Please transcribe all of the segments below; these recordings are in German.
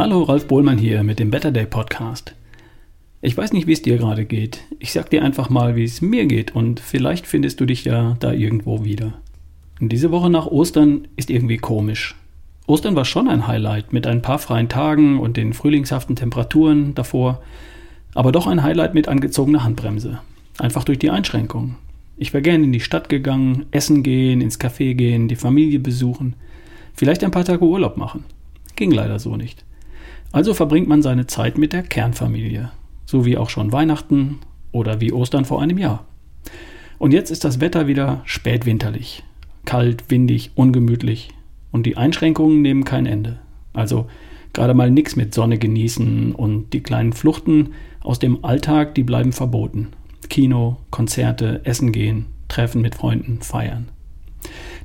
Hallo, Ralf Bohlmann hier mit dem Better Day Podcast. Ich weiß nicht, wie es dir gerade geht. Ich sag dir einfach mal, wie es mir geht und vielleicht findest du dich ja da irgendwo wieder. Diese Woche nach Ostern ist irgendwie komisch. Ostern war schon ein Highlight mit ein paar freien Tagen und den frühlingshaften Temperaturen davor, aber doch ein Highlight mit angezogener Handbremse. Einfach durch die Einschränkungen. Ich wäre gerne in die Stadt gegangen, essen gehen, ins Café gehen, die Familie besuchen, vielleicht ein paar Tage Urlaub machen. Ging leider so nicht. Also verbringt man seine Zeit mit der Kernfamilie, so wie auch schon Weihnachten oder wie Ostern vor einem Jahr. Und jetzt ist das Wetter wieder spätwinterlich. Kalt, windig, ungemütlich. Und die Einschränkungen nehmen kein Ende. Also gerade mal nichts mit Sonne genießen und die kleinen Fluchten aus dem Alltag, die bleiben verboten. Kino, Konzerte, Essen gehen, Treffen mit Freunden, feiern.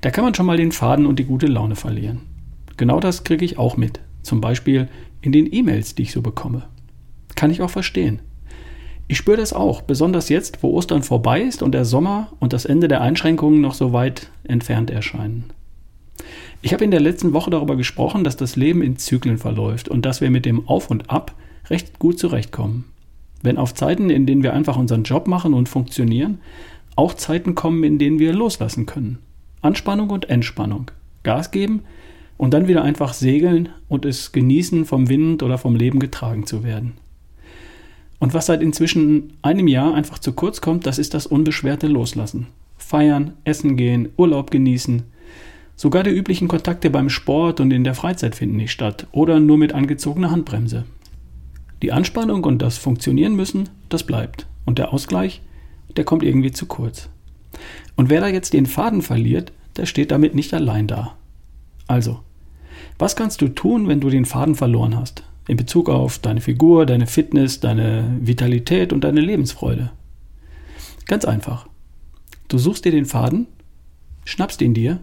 Da kann man schon mal den Faden und die gute Laune verlieren. Genau das kriege ich auch mit. Zum Beispiel in den E-Mails, die ich so bekomme. Kann ich auch verstehen. Ich spüre das auch, besonders jetzt, wo Ostern vorbei ist und der Sommer und das Ende der Einschränkungen noch so weit entfernt erscheinen. Ich habe in der letzten Woche darüber gesprochen, dass das Leben in Zyklen verläuft und dass wir mit dem Auf und Ab recht gut zurechtkommen. Wenn auf Zeiten, in denen wir einfach unseren Job machen und funktionieren, auch Zeiten kommen, in denen wir loslassen können. Anspannung und Entspannung. Gas geben und dann wieder einfach segeln und es genießen, vom Wind oder vom Leben getragen zu werden. Und was seit inzwischen einem Jahr einfach zu kurz kommt, das ist das unbeschwerte Loslassen. Feiern, essen gehen, Urlaub genießen. Sogar die üblichen Kontakte beim Sport und in der Freizeit finden nicht statt oder nur mit angezogener Handbremse. Die Anspannung und das Funktionieren müssen, das bleibt. Und der Ausgleich, der kommt irgendwie zu kurz. Und wer da jetzt den Faden verliert, der steht damit nicht allein da. Also, was kannst du tun, wenn du den Faden verloren hast? In Bezug auf deine Figur, deine Fitness, deine Vitalität und deine Lebensfreude. Ganz einfach. Du suchst dir den Faden, schnappst ihn dir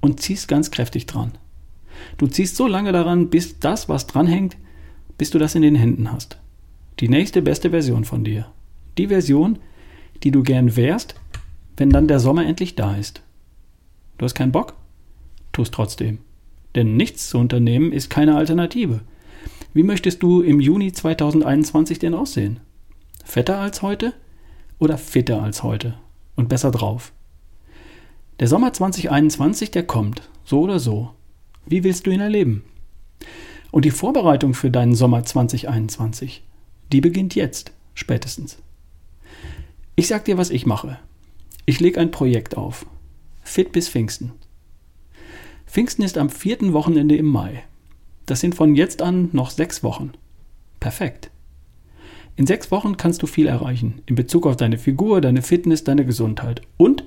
und ziehst ganz kräftig dran. Du ziehst so lange daran, bis das, was dranhängt, bis du das in den Händen hast. Die nächste beste Version von dir. Die Version, die du gern wärst, wenn dann der Sommer endlich da ist. Du hast keinen Bock? tu es trotzdem. Denn nichts zu unternehmen ist keine Alternative. Wie möchtest du im Juni 2021 denn aussehen? Fetter als heute oder fitter als heute und besser drauf? Der Sommer 2021, der kommt, so oder so. Wie willst du ihn erleben? Und die Vorbereitung für deinen Sommer 2021, die beginnt jetzt, spätestens. Ich sag dir, was ich mache. Ich lege ein Projekt auf. Fit bis Pfingsten. Pfingsten ist am vierten Wochenende im Mai. Das sind von jetzt an noch sechs Wochen. Perfekt. In sechs Wochen kannst du viel erreichen in Bezug auf deine Figur, deine Fitness, deine Gesundheit. Und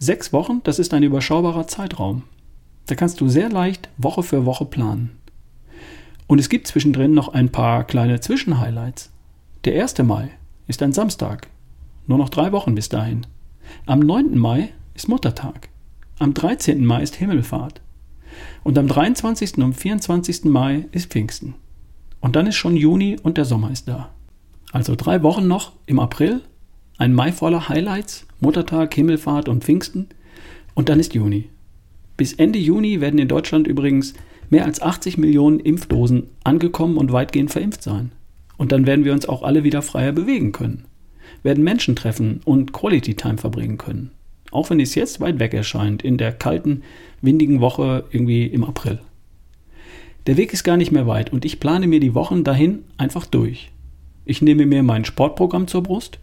sechs Wochen, das ist ein überschaubarer Zeitraum. Da kannst du sehr leicht Woche für Woche planen. Und es gibt zwischendrin noch ein paar kleine Zwischenhighlights. Der 1. Mai ist ein Samstag. Nur noch drei Wochen bis dahin. Am 9. Mai ist Muttertag. Am 13. Mai ist Himmelfahrt. Und am 23. und 24. Mai ist Pfingsten. Und dann ist schon Juni und der Sommer ist da. Also drei Wochen noch im April, ein Mai voller Highlights, Muttertag, Himmelfahrt und Pfingsten. Und dann ist Juni. Bis Ende Juni werden in Deutschland übrigens mehr als 80 Millionen Impfdosen angekommen und weitgehend verimpft sein. Und dann werden wir uns auch alle wieder freier bewegen können, werden Menschen treffen und Quality Time verbringen können. Auch wenn es jetzt weit weg erscheint, in der kalten, windigen Woche irgendwie im April. Der Weg ist gar nicht mehr weit und ich plane mir die Wochen dahin einfach durch. Ich nehme mir mein Sportprogramm zur Brust,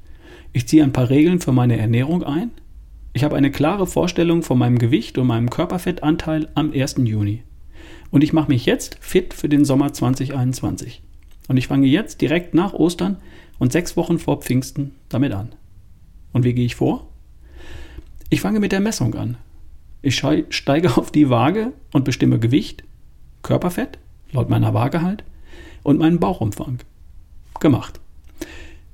ich ziehe ein paar Regeln für meine Ernährung ein, ich habe eine klare Vorstellung von meinem Gewicht und meinem Körperfettanteil am 1. Juni. Und ich mache mich jetzt fit für den Sommer 2021. Und ich fange jetzt direkt nach Ostern und sechs Wochen vor Pfingsten damit an. Und wie gehe ich vor? Ich fange mit der Messung an. Ich steige auf die Waage und bestimme Gewicht, Körperfett, laut meiner Waage halt, und meinen Bauchumfang. Gemacht.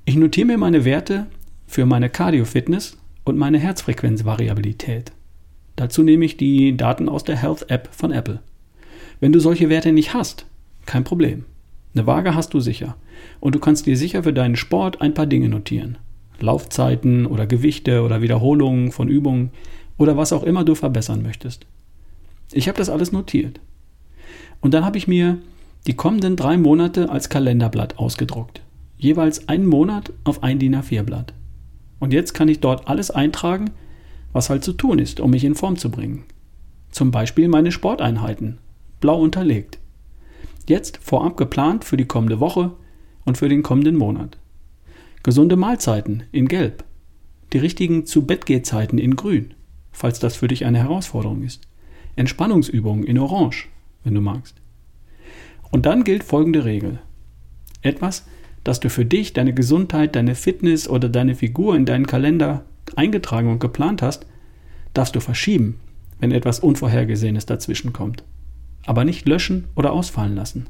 Ich notiere mir meine Werte für meine Cardio-Fitness und meine Herzfrequenzvariabilität. Dazu nehme ich die Daten aus der Health App von Apple. Wenn du solche Werte nicht hast, kein Problem. Eine Waage hast du sicher. Und du kannst dir sicher für deinen Sport ein paar Dinge notieren. Laufzeiten oder Gewichte oder Wiederholungen von Übungen oder was auch immer du verbessern möchtest. Ich habe das alles notiert. Und dann habe ich mir die kommenden drei Monate als Kalenderblatt ausgedruckt. Jeweils einen Monat auf ein DIN A4-Blatt. Und jetzt kann ich dort alles eintragen, was halt zu tun ist, um mich in Form zu bringen. Zum Beispiel meine Sporteinheiten, blau unterlegt. Jetzt vorab geplant für die kommende Woche und für den kommenden Monat. Gesunde Mahlzeiten in Gelb. Die richtigen Zu-Bett-Geh-Zeiten in Grün, falls das für dich eine Herausforderung ist. Entspannungsübungen in Orange, wenn du magst. Und dann gilt folgende Regel. Etwas, das du für dich, deine Gesundheit, deine Fitness oder deine Figur in deinen Kalender eingetragen und geplant hast, darfst du verschieben, wenn etwas Unvorhergesehenes dazwischen kommt. Aber nicht löschen oder ausfallen lassen.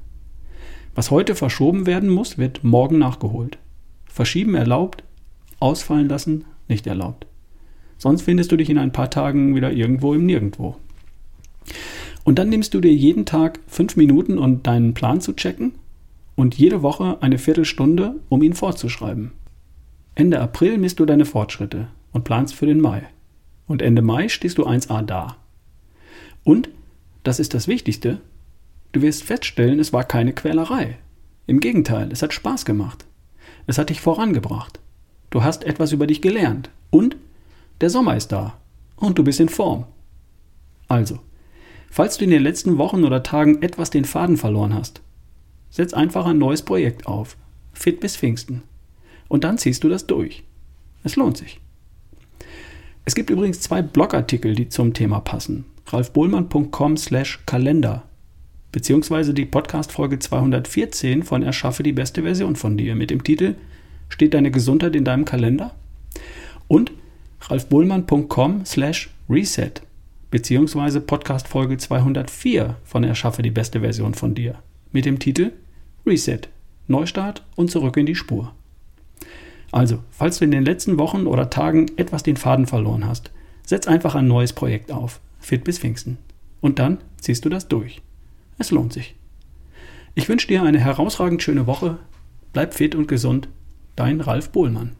Was heute verschoben werden muss, wird morgen nachgeholt. Verschieben erlaubt, ausfallen lassen nicht erlaubt. Sonst findest du dich in ein paar Tagen wieder irgendwo im Nirgendwo. Und dann nimmst du dir jeden Tag fünf Minuten, um deinen Plan zu checken und jede Woche eine Viertelstunde, um ihn fortzuschreiben. Ende April misst du deine Fortschritte und planst für den Mai. Und Ende Mai stehst du 1a da. Und, das ist das Wichtigste, du wirst feststellen, es war keine Quälerei. Im Gegenteil, es hat Spaß gemacht. Es hat dich vorangebracht. Du hast etwas über dich gelernt. Und der Sommer ist da. Und du bist in Form. Also, Falls du in den letzten Wochen oder Tagen etwas den Faden verloren hast, setz einfach ein neues Projekt auf. Fit bis Pfingsten. Und dann ziehst du das durch. Es lohnt sich. Es gibt übrigens zwei Blogartikel, die zum Thema passen. ralfbohlmann.com slash Kalender beziehungsweise die Podcast-Folge 214 von Erschaffe die beste Version von dir mit dem Titel Steht deine Gesundheit in deinem Kalender? Und ralfbohlmann.com slash Reset beziehungsweise Podcast Folge 204 von Erschaffe die beste Version von dir mit dem Titel Reset, Neustart und zurück in die Spur. Also, falls du in den letzten Wochen oder Tagen etwas den Faden verloren hast, setz einfach ein neues Projekt auf, fit bis Pfingsten. Und dann ziehst du das durch. Es lohnt sich. Ich wünsche dir eine herausragend schöne Woche. Bleib fit und gesund. Dein Ralf Bohlmann.